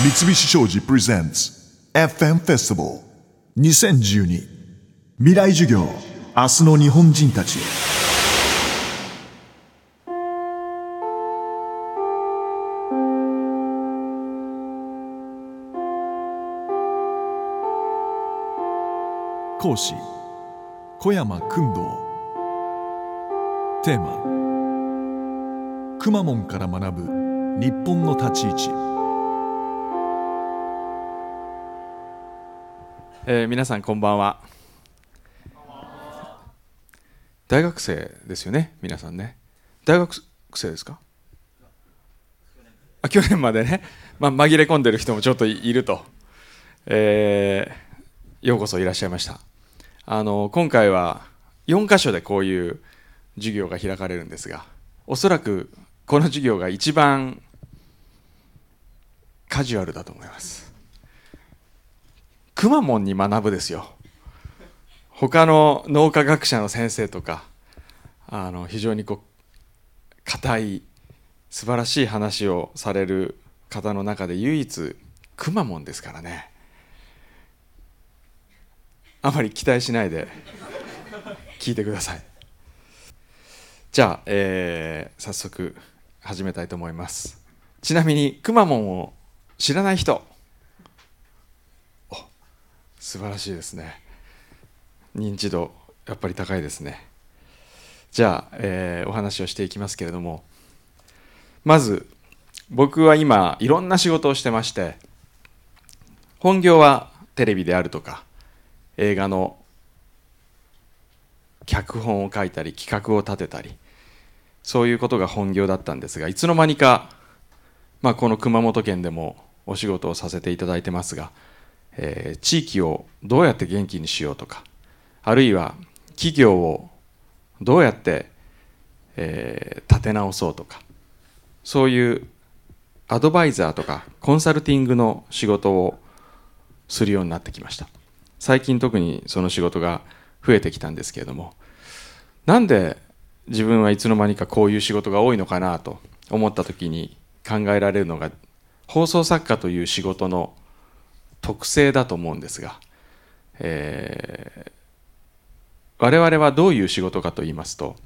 三菱商事プレゼンツ FM フェスティバル2012未来授業。明日の日本人たち。講師小山君堂。テーマくまモンから学ぶ日本の立ち位置。えー皆さんこんばんは。大学生ですよね皆さんね。大学生ですか？あ去年までね、まあ、紛れ込んでる人もちょっといると、えーようこそいらっしゃいました。あの今回は4箇所でこういう授業が開かれるんですがおそらくこの授業が一番カジュアルだと思います。くまモンに学ぶですよ。他の脳科学者の先生とかあの非常にこう硬い素晴らしい話をされる方の中で唯一くまモンですからね。あまり期待しないで聞いてください。じゃあ、えー早速始めたいと思います。ちなみにくまモンを知らない人素晴らしいですね。認知度やっぱり高いですね。じゃあ、えーお話をしていきますけれども。まず僕は今いろんな仕事をしてまして本業はテレビであるとか映画の脚本を書いたり企画を立てたりそういうことが本業だったんですがいつの間にか、まあ、この熊本県でもお仕事をさせていただいてますが、えー地域をどうやって元気にしようとかあるいは企業をどうやって、えー立て直そうとかそういうアドバイザーとかコンサルティングの仕事をするようになってきました。最近特にその仕事が増えてきたんですけれどもなんで自分はいつの間にかこういう仕事が多いのかなと思った時に考えられるのが放送作家という仕事の特性だと思うんですが、えー我々はどういう仕事かと言いますと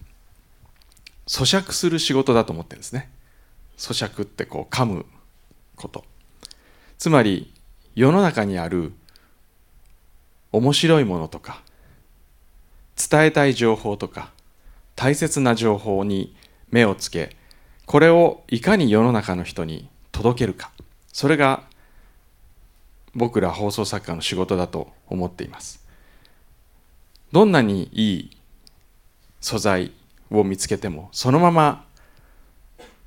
咀嚼する仕事だと思ってるんですね。咀嚼ってこう噛むこと。つまり世の中にある面白いものとか伝えたい情報とか大切な情報に目をつけこれをいかに世の中の人に届けるか。それが僕ら放送作家の仕事だと思っています。どんなにいい素材を見つけてもそのまま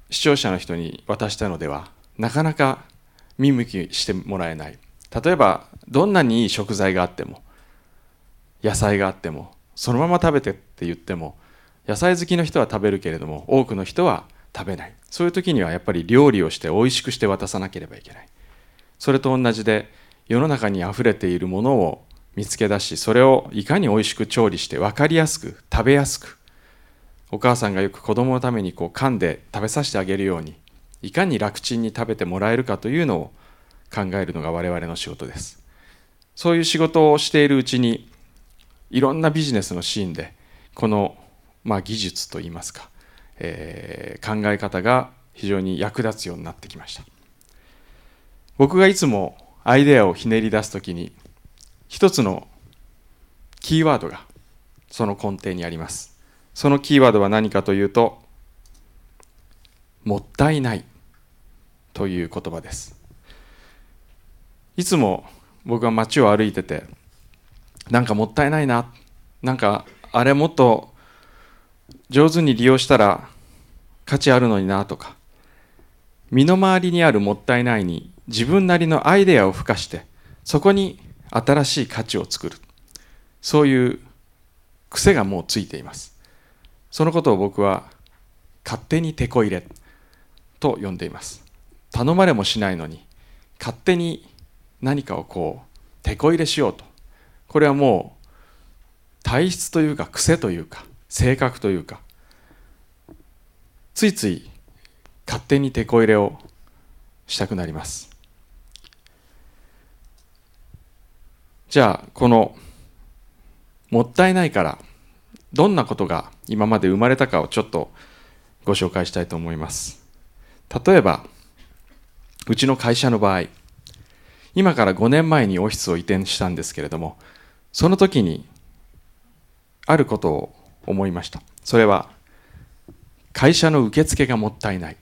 視聴者の人に渡したのではなかなか見向きしてもらえない。例えばどんなにいい食材があっても野菜があってもそのまま食べてって言っても野菜好きの人は食べるけれども多くの人は食べない。そういう時にはやっぱり料理をして美味しくして渡さなければいけない。それと同じで世の中にあふれているものを見つけ出しそれをいかに美味しく調理して分かりやすく食べやすくお母さんがよく子供のためにこう噛んで食べさせてあげるようにいかに楽ちんに食べてもらえるかというのを考えるのが我々の仕事です。そういう仕事をしているうちにいろんなビジネスのシーンでこの、まあ、技術といいますか、えー考え方が非常に役立つようになってきました。僕がいつもアイデアをひねり出すときに一つのキーワードがその根底にあります。そのキーワードは何かというともったいないという言葉です。いつも僕は街を歩いててなんかもったいないななんかあれもっと上手に利用したら価値あるのになとか身の回りにあるもったいないに自分なりのアイデアを付加してそこに新しい価値を作る。そういう癖がもうついています。そのことを僕は勝手に手こ入れと呼んでいます。頼まれもしないのに勝手に何かをこう手こ入れしようと。これはもう体質というか癖というか性格というかついつい勝手に手こ入れをしたくなります。じゃあこのもったいないからどんなことが今まで生まれたかをちょっとご紹介したいと思います。例えばうちの会社の場合今から5年前にオフィスを移転したんですけれどもその時にあることを思いました。それは会社の受付がもったいない。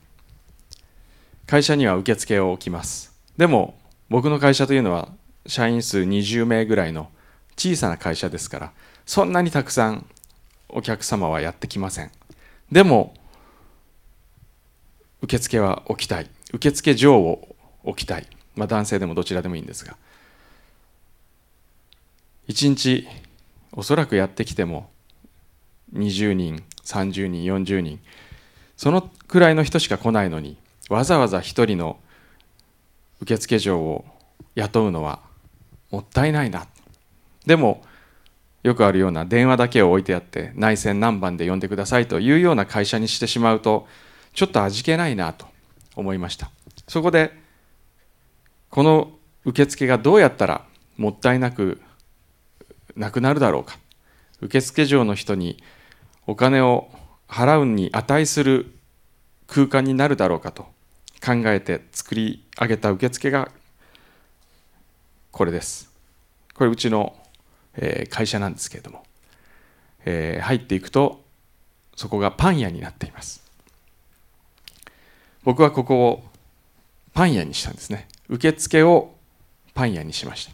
会社には受付を置きます。でも僕の会社というのは社員数20名ぐらいの小さな会社ですからそんなにたくさんお客様はやってきません。でも受付は置きたい。受付嬢を置きたい、まあ、男性でもどちらでもいいんですが。1日おそらくやってきても20人30人40人そのくらいの人しか来ないのにわざわざ1人の受付嬢を雇うのはもったいないな。でもよくあるような電話だけを置いてあって内線何番で呼んでくださいというような会社にしてしまうとちょっと味気ないなと思いました。そこでこの受付がどうやったらもったいなくなくなるだろうか。受付嬢の人にお金を払うに値する空間になるだろうかと考えて作り上げた受付がこれです。これうちの会社なんですけれども入っていくとそこがパン屋になっています。僕はここをパン屋にしたんですね。受付をパン屋にしました。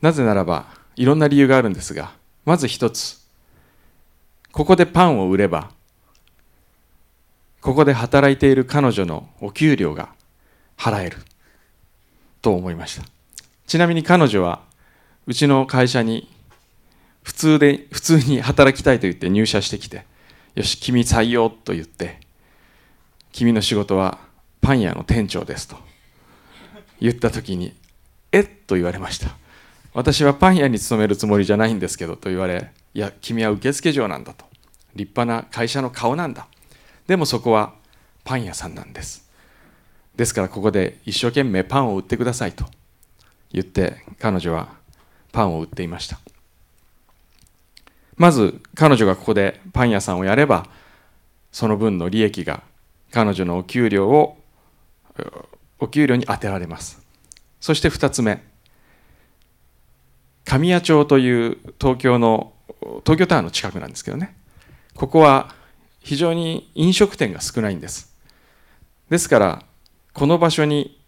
なぜならばいろんな理由があるんですがまず一つここでパンを売ればここで働いている彼女のお給料が払えると思いました。ちなみに彼女はうちの会社に普通で普通に働きたいと言って入社してきてよし君採用と言って君の仕事はパン屋の店長ですと言った時にえっ？と言われました。私はパン屋に勤めるつもりじゃないんですけどと言われいや君は受付嬢なんだと。立派な会社の顔なんだ。でもそこはパン屋さんなんです。ですからここで一生懸命パンを売ってくださいと。言って彼女はパンを売っていました。まず彼女がここでパン屋さんをやればその分の利益が彼女のお給料をお給料に充てられます。そして2つ目神谷町という東京の東京タワーの近くなんですけどね。ここは非常に飲食店が少ないんです。ですからこの場所に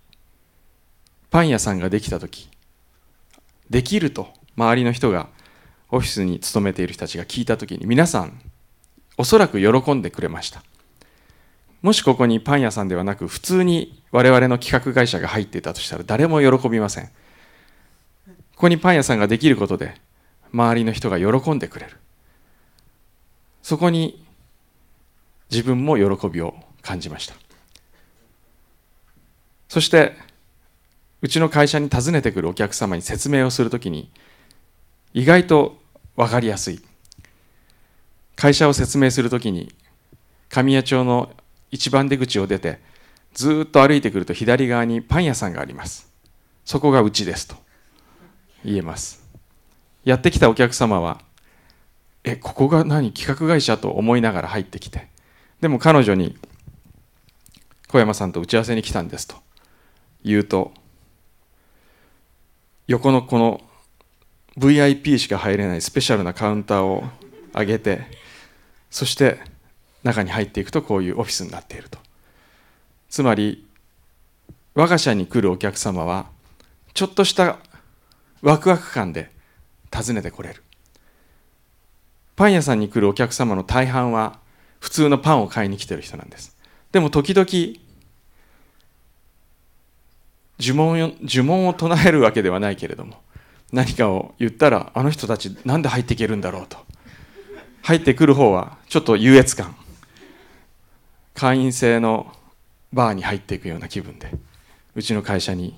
パン屋さんができた時できると周りの人がオフィスに勤めている人たちが聞いた時に皆さんおそらく喜んでくれました。もしここにパン屋さんではなく普通に我々の企画会社が入っていたとしたら誰も喜びません。ここにパン屋さんができることで周りの人が喜んでくれる。そこに自分も喜びを感じました。そしてうちの会社に訪ねてくるお客様に説明をするときに意外と分かりやすい。会社を説明するときに神谷町の一番出口を出てずっと歩いてくると左側にパン屋さんがあります。そこがうちですと言えます。やってきたお客様はえここが何？企画会社と思いながら入ってきて。でも彼女に小山さんと打ち合わせに来たんですと言うと横のこの VIP しか入れないスペシャルなカウンターを上げてそして中に入っていくとこういうオフィスになっていると。つまり我が社に来るお客様はちょっとしたワクワク感で訪ねてこれる。パン屋さんに来るお客様の大半は普通のパンを買いに来てる人なんです。でも時々呪文呪文を唱えるわけではないけれども何かを言ったらあの人たちなんで入っていけるんだろうと。入ってくる方はちょっと優越感。会員制のバーに入っていくような気分でうちの会社に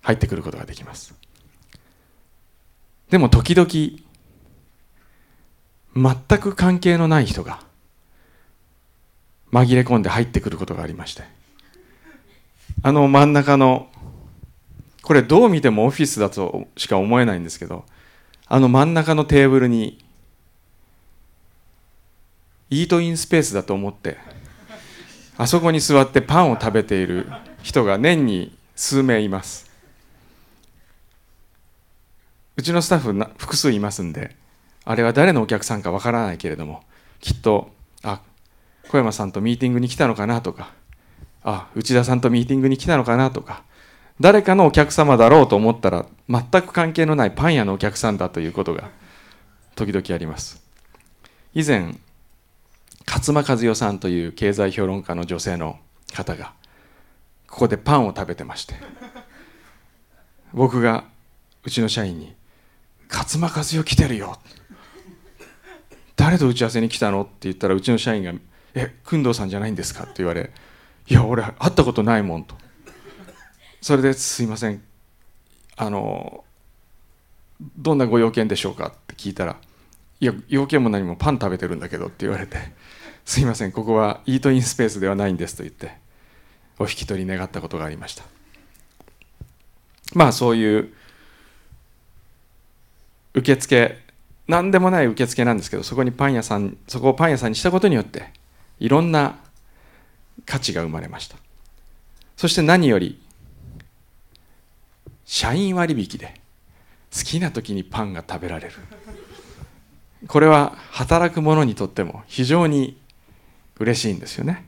入ってくることができます。でも時々全く関係のない人が紛れ込んで入ってくることがありまして。あの真ん中のこれどう見てもオフィスだとしか思えないんですけどあの真ん中のテーブルにイートインスペースだと思ってあそこに座ってパンを食べている人が年に数名います。うちのスタッフな複数いますんであれは誰のお客さんかわからないけれどもきっとあ小山さんとミーティングに来たのかなとかあ内田さんとミーティングに来たのかなとか。誰かのお客様だろうと思ったら全く関係のないパン屋のお客さんだということが時々あります。以前勝間和代さんという経済評論家の女性の方がここでパンを食べてまして。僕がうちの社員に「勝間和代来てるよ」誰と打ち合わせに来たの？って言ったらうちの社員が「え工藤さんじゃないんですか?」って言われ「いや俺会ったことないもん」と。それですいません。あのどんなご用件でしょうかって聞いたら「いや要件も何もパン食べてるんだけど」って言われて「すいませんここはイートインスペースではないんです」と言ってお引き取り願ったことがありました。まあそういう受付何でもない受付なんですけどそこにパン屋さんそこをパン屋さんにしたことによっていろんな価値が生まれました。そして何より社員割引で好きな時にパンが食べられる。これは働く者にとっても非常に嬉しいんですよね。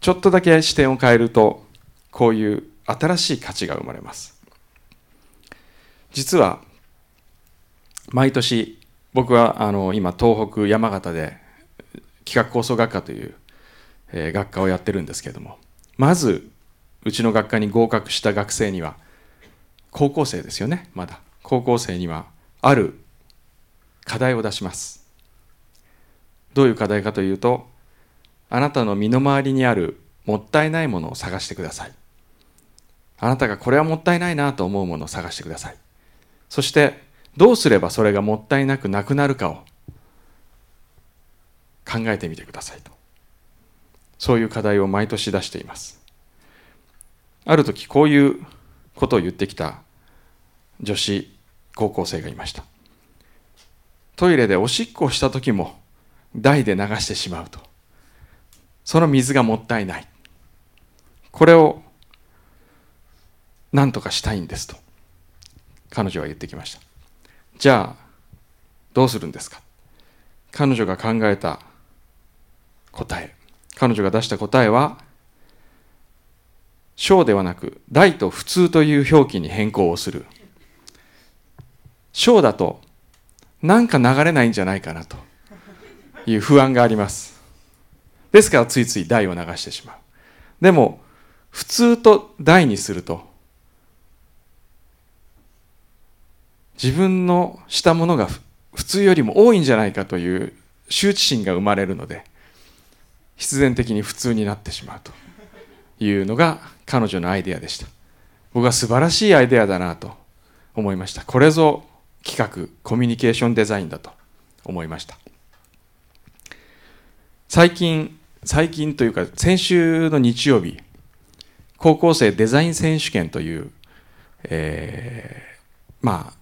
ちょっとだけ視点を変えるとこういう新しい価値が生まれます。実は毎年僕はあの今東北山形で企画構想学科という、えー、学科をやってるんですけれどもまずうちの学科に合格した学生には高校生ですよねまだ。高校生にはある課題を出します。どういう課題かというとあなたの身の回りにあるもったいないものを探してください。あなたがこれはもったいないなと思うものを探してください。そしてどうすればそれがもったいなくなくなるかを考えてみてくださいと。そういう課題を毎年出しています。ある時こういうことを言ってきた女子高校生がいました。トイレでおしっこをした時も台で流してしまうと。その水がもったいない。これを何とかしたいんですと。彼女は言ってきました。じゃあどうするんですか？彼女が考えた答え彼女が出した答えは小ではなく大と普通という表記に変更をする。小だとなんか流れないんじゃないかなと。いう不安があります。ですからついつい大を流してしまう。でも普通と大にすると自分のしたものが普通よりも多いんじゃないかという羞恥心が生まれるので必然的に普通になってしまうというのが彼女のアイデアでした。僕は素晴らしいアイデアだなと思いました。これぞ企画コミュニケーションデザインだと思いました。最近最近というか先週の日曜日高校生デザイン選手権という、えー、まあ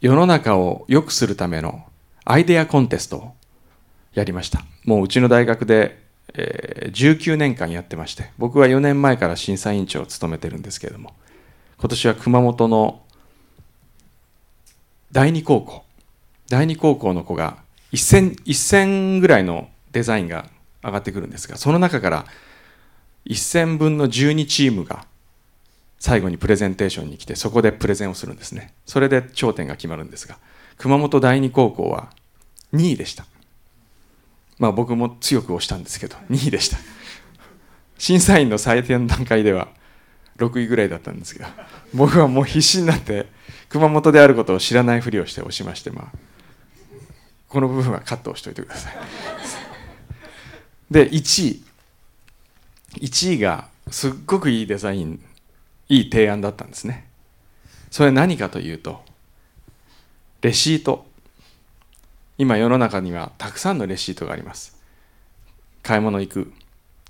世の中を良くするためのアイデアコンテストをやりました。もううちの大学で、えー、19年間やってまして僕は4年前から審査委員長を務めてるんですけれども今年は熊本の第二高校第二高校の子が 1000, 1000ぐらいのデザインが上がってくるんですがその中から1000分の12チームが最後にプレゼンテーションに来てそこでプレゼンをするんですね。それで頂点が決まるんですが熊本第二高校は2位でした。まあ僕も強く押したんですけど 2位でした。審査員の採点段階では6位ぐらいだったんですが僕はもう必死になって熊本であることを知らないふりをして押しましてまあこの部分はカットをしておいてください。で1位。1位がすっごくいいデザインいい提案だったんですね。それ何かというとレシート。今世の中にはたくさんのレシートがあります。買い物行く。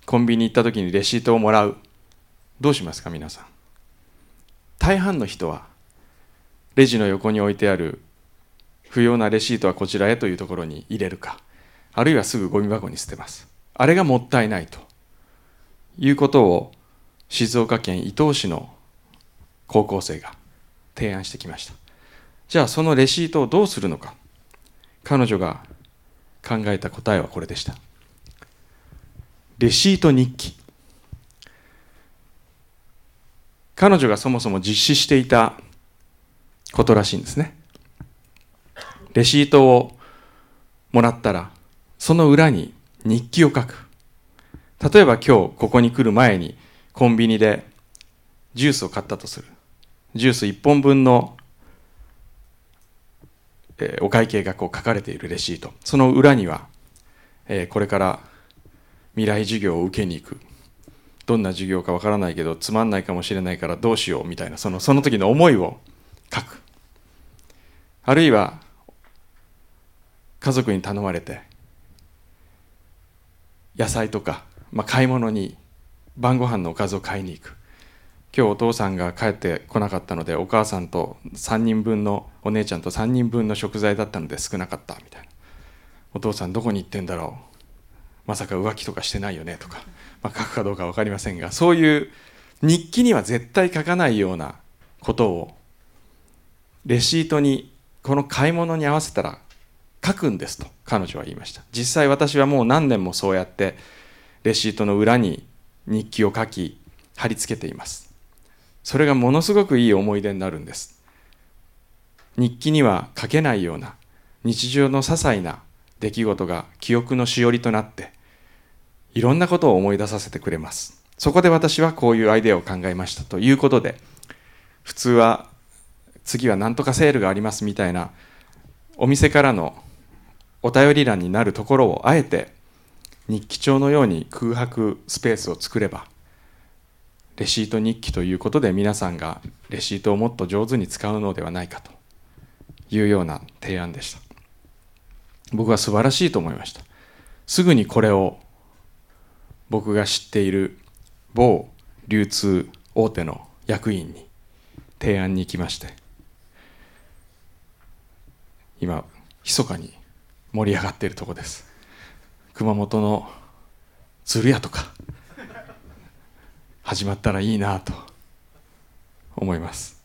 コンビニ行った時にレシートをもらう。どうしますか皆さん。大半の人はレジの横に置いてある不要なレシートはこちらへというところに入れるか。あるいはすぐゴミ箱に捨てます。あれがもったいないと。いうことを静岡県伊東市の高校生が提案してきました。じゃあそのレシートをどうするのか。彼女が考えた答えはこれでした。レシート日記。彼女がそもそも実施していたことらしいんですね。レシートをもらったらその裏に日記を書く。例えば今日ここに来る前にコンビニでジュースを買ったとする。ジュース1本分の、えー、お会計がこう書かれているレシート。その裏には、えー、これから未来授業を受けに行く。どんな授業かわからないけどつまんないかもしれないからどうしようみたいなそのその時の思いを書く。あるいは家族に頼まれて野菜とか、まあ、買い物に晩ご飯のおかずを買いに行く。今日お父さんが帰ってこなかったのでお母さんと3人分のお姉ちゃんと3人分の食材だったので少なかったみたいな。お父さんどこに行ってんだろう。まさか浮気とかしてないよねとか、まあ、書くかどうか分かりませんがそういう日記には絶対書かないようなことをレシートにこの買い物に合わせたら書くんですと彼女は言いました。実際私はもう何年もそうやってレシートの裏に日記を書き貼り付けていますそれがものすごくいい思い出になるんです。日記には書けないような日常の些細な出来事が記憶のしおりとなっていろんなことを思い出させてくれます。そこで私はこういうアイデアを考えましたということで普通は次は何とかセールがありますみたいなお店からのお便り欄になるところをあえて日記帳のように空白スペースを作ればレシート日記ということで皆さんがレシートをもっと上手に使うのではないかと。いうような提案でした。僕は素晴らしいと思いました。すぐにこれを僕が知っている某流通大手の役員に提案に行きまして今密かに盛り上がっているとこです。熊本の鶴屋とか始まったらいいなと思います。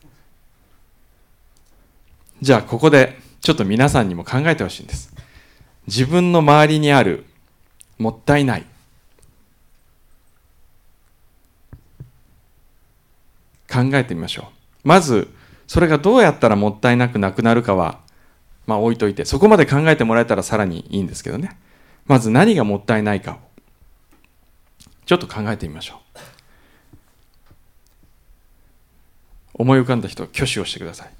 じゃあここでちょっと皆さんにも考えてほしいんです。自分の周りにあるもったいない考えてみましょう。まずそれがどうやったらもったいなくなくなるかはまあ置いといてそこまで考えてもらえたらさらにいいんですけどね。まず何がもったいないかをちょっと考えてみましょう。思い浮かんだ人挙手をしてください。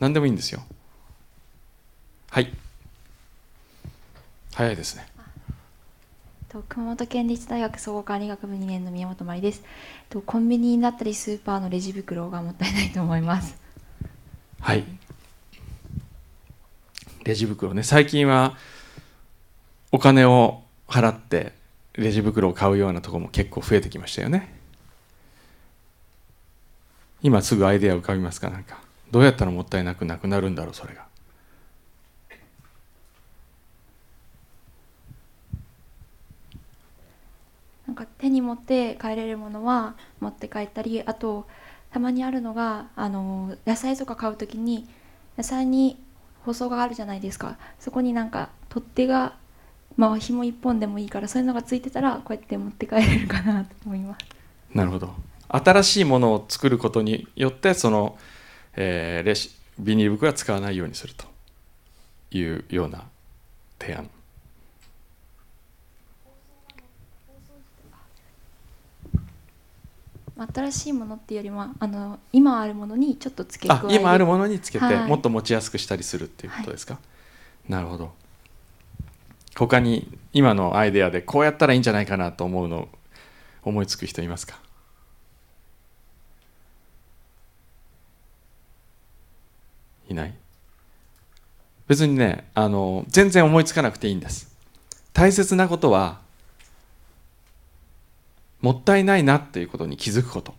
何でもいいんですよ。はい。早いですね。熊本県立大学総合管理学部2年の宮本真理です。コンビニだったりスーパーのレジ袋がもったいないと思います。はい。レジ袋ね。最近はお金を払ってレジ袋を買うようなところも結構増えてきましたよね今すぐアイデア浮かびますか？なんか。どうやったらもったいなくなくなるんだろうそれが。なんか手に持って帰れるものは持って帰ったりあとたまにあるのがあの野菜とか買う時に野菜に包装があるじゃないですか。そこになんか取っ手がまあ紐一本でもいいからそういうのがついてたらこうやって持って帰れるかなと思います。なるほど新しいものを作ることによってその、えー、レシビニール袋は使わないようにするというような提案。新しいものっていうよりもあの今あるものにちょっと付け加え今あるものにつけて、はい。もっと持ちやすくしたりするっていうことですか、はい、なるほど。他に今のアイデアでこうやったらいいんじゃないかなと思うの思いつく人いますか？ない。別にねあの全然思いつかなくていいんです。大切なことはもったいないなっていうことに気づくこと。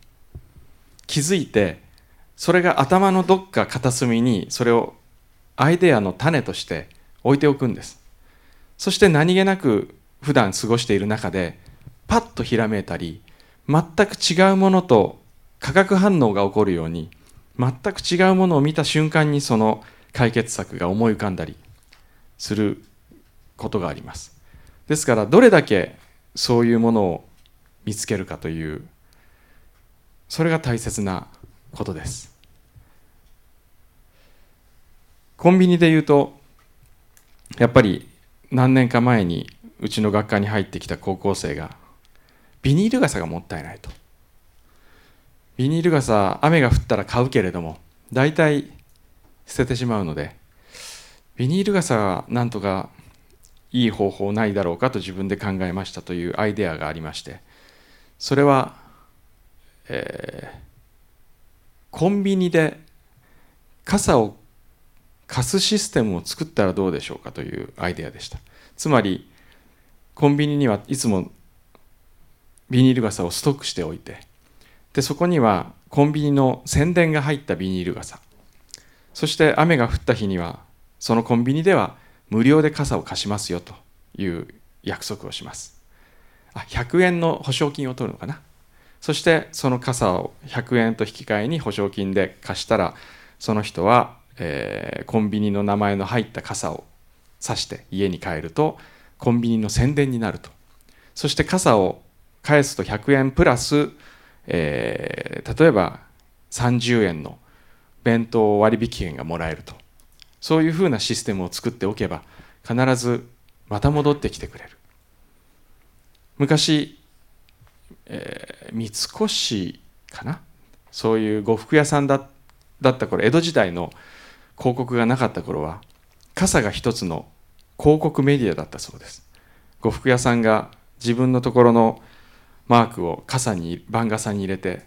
気づいてそれが頭のどっか片隅にそれをアイデアの種として置いておくんです。そして何気なく普段過ごしている中でパッとひらめいたり全く違うものと化学反応が起こるように全く違うものを見た瞬間にその解決策が思い浮かんだりすることがあります。ですからどれだけそういうものを見つけるかというそれが大切なことです。コンビニで言うとやっぱり何年か前にうちの学科に入ってきた高校生がビニール傘がもったいないと。ビニール傘雨が降ったら買うけれども大体捨ててしまうのでビニール傘はなんとかいい方法ないだろうかと自分で考えましたというアイデアがありましてそれは、えー、コンビニで傘を貸すシステムを作ったらどうでしょうかというアイデアでした。つまりコンビニにはいつもビニール傘をストックしておいてでそこにはコンビニの宣伝が入ったビニール傘。そして雨が降った日にはそのコンビニでは無料で傘を貸しますよという約束をします。あ100円の保証金を取るのかな。そしてその傘を100円と引き換えに保証金で貸したらその人は、えー、コンビニの名前の入った傘を差して家に帰るとコンビニの宣伝になると。そして傘を返すと100円プラス、えー、例えば30円の弁当割引券がもらえると。そういうふうなシステムを作っておけば必ずまた戻ってきてくれる。昔、えー、三越かな？そういう呉服屋さんだだった頃江戸時代の広告がなかった頃は傘が一つの広告メディアだったそうです。呉服屋さんが自分のところのマークを傘に番傘に入れて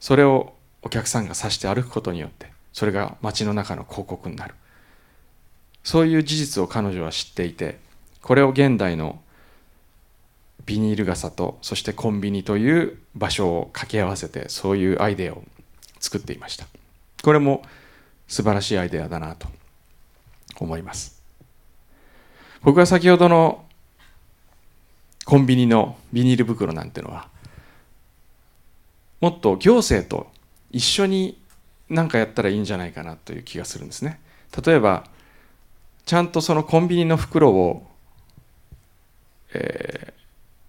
それをお客さんが指して歩くことによってそれが街の中の広告になる。そういう事実を彼女は知っていてこれを現代のビニール傘とそしてコンビニという場所を掛け合わせてそういうアイデアを作っていました。これも素晴らしいアイデアだなと思います。僕は先ほどのコンビニのビニール袋なんてのはもっと行政と一緒に何かやったらいいんじゃないかなという気がするんですね。例えばちゃんとそのコンビニの袋を、え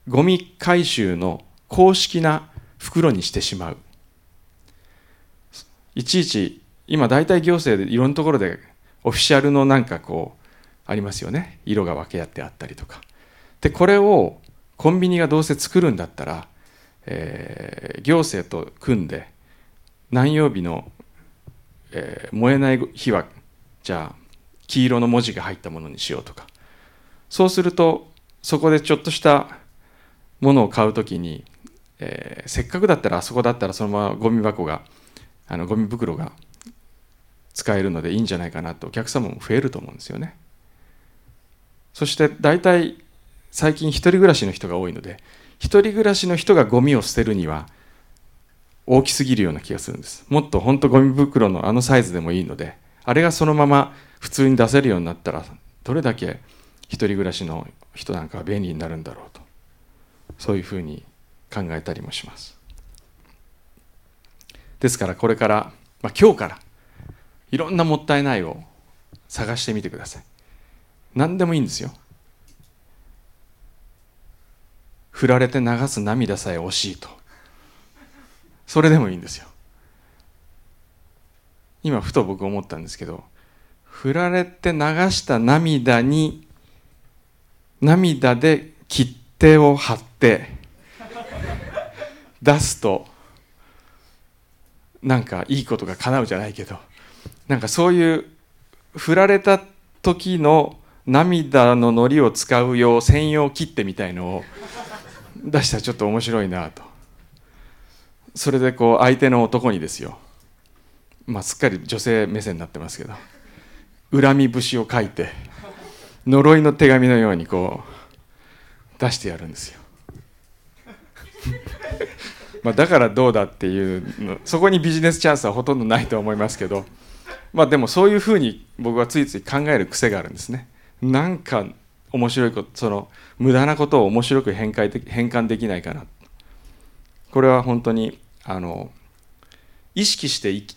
ー、ゴミ回収の公式な袋にしてしまう。いちいち今大体行政でいろんなところでオフィシャルのなんかこうありますよね。色が分け合ってあったりとか。でこれをコンビニがどうせ作るんだったら、えー、行政と組んで何曜日の、えー、燃えない日はじゃあ黄色の文字が入ったものにしようとか。そうするとそこでちょっとしたものを買うときに、えー、せっかくだったらあそこだったらそのままゴミ箱があのゴミ袋が使えるのでいいんじゃないかなとお客様も増えると思うんですよね。そして大体最近一人暮らしの人が多いので一人暮らしの人がゴミを捨てるには大きすぎるような気がするんです。もっと本当ゴミ袋のあのサイズでもいいのであれがそのまま普通に出せるようになったらどれだけ一人暮らしの人なんかは便利になるんだろうとそういうふうに考えたりもします。ですからこれから、まあ、今日からいろんなもったいないを探してみてください。何でもいいんですよ。振られて流す涙さえ惜しいと。それでもいいんですよ。今ふと僕思ったんですけど振られて流した涙に涙で切手を貼って出すとなんかいいことが叶うじゃないけどなんかそういう振られた時の涙ののりを使う用専用切手みたいのを出したらちょっと面白いなと。それでこう相手の男にですよ。まあ、すっかり女性目線になってますけど。恨み節を書いて呪いの手紙のようにこう出してやるんですよ。まあ、だからどうだっていうそこにビジネスチャンスはほとんどないと思いますけど、まあ、でもそういうふうに僕はついつい考える癖があるんですね。なんか面白いことその無駄なことを面白く変換で変換できないかな。これは本当にあの意識して息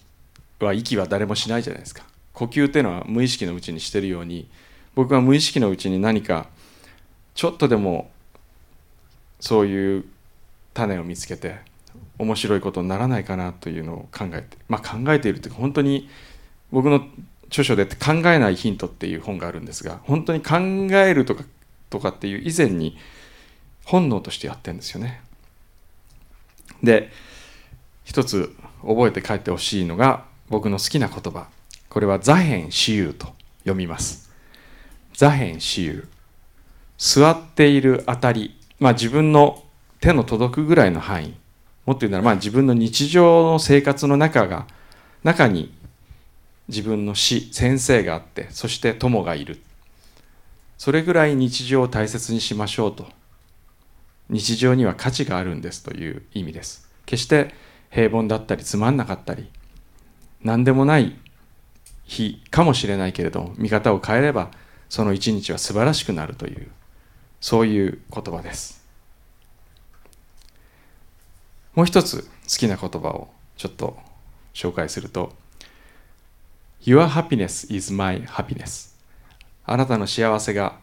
は息は誰もしないじゃないですか。呼吸っていうのは無意識のうちにしてるように僕は無意識のうちに何かちょっとでもそういう種を見つけて面白いことにならないかなというのを考えてまあ考えているというか本当に僕の著書で「考えないヒント」っていう本があるんですが本当に考えるとかとかっていう以前に本能としてやってるんですよね。で一つ覚えて帰ってほしいのが僕の好きな言葉。これは「座辺私有」と読みます。座辺私有。座っているあたり。まあ自分の手の届くぐらいの範囲。もっと言うならまあ自分の日常の生活の中が中に自分の師先生があってそして友がいる。それぐらい日常を大切にしましょうと。日常には価値があるんですという意味です。決して平凡だったりつまんなかったり何でもない日かもしれないけれど見方を変えればその一日は素晴らしくなるというそういう言葉です。もう一つ好きな言葉をちょっと紹介すると Your happiness is my happiness. あなたの幸せが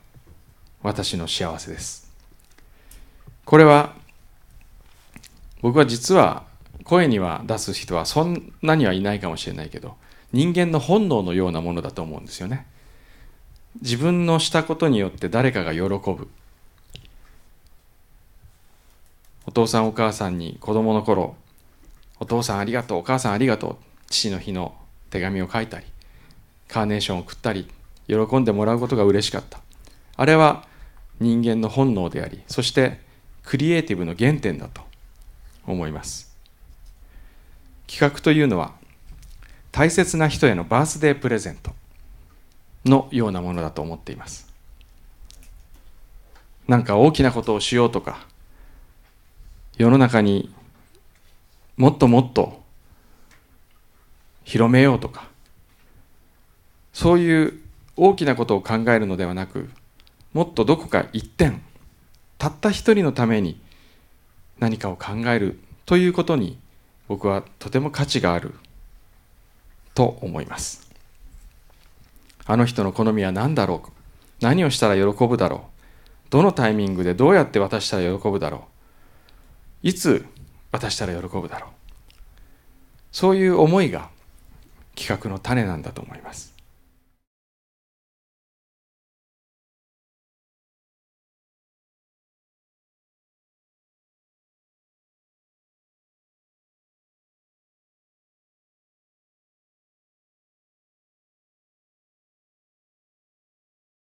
私の幸せです。これは僕は実は声には出す人はそんなにはいないかもしれないけど人間の本能のようなものだと思うんですよね。自分のしたことによって誰かが喜ぶ。お父さんお母さんに子供の頃お父さんありがとうお母さんありがとう父の日の手紙を書いたりカーネーションを送ったり喜んでもらうことが嬉しかった。あれは人間の本能でありそしてクリエイティブの原点だと思います。企画というのは大切な人へのバースデープレゼントのようなものだと思っています。なんか大きなことをしようとか世の中にもっともっと広めようとかそういう大きなことを考えるのではなくもっとどこか一点たった一人のために何かを考えるということに僕はとても価値があると思います。あの人の好みは何だろう？何をしたら喜ぶだろう？どのタイミングでどうやって渡したら喜ぶだろう？いつ渡したら喜ぶだろう？そういう思いが企画の種なんだと思います。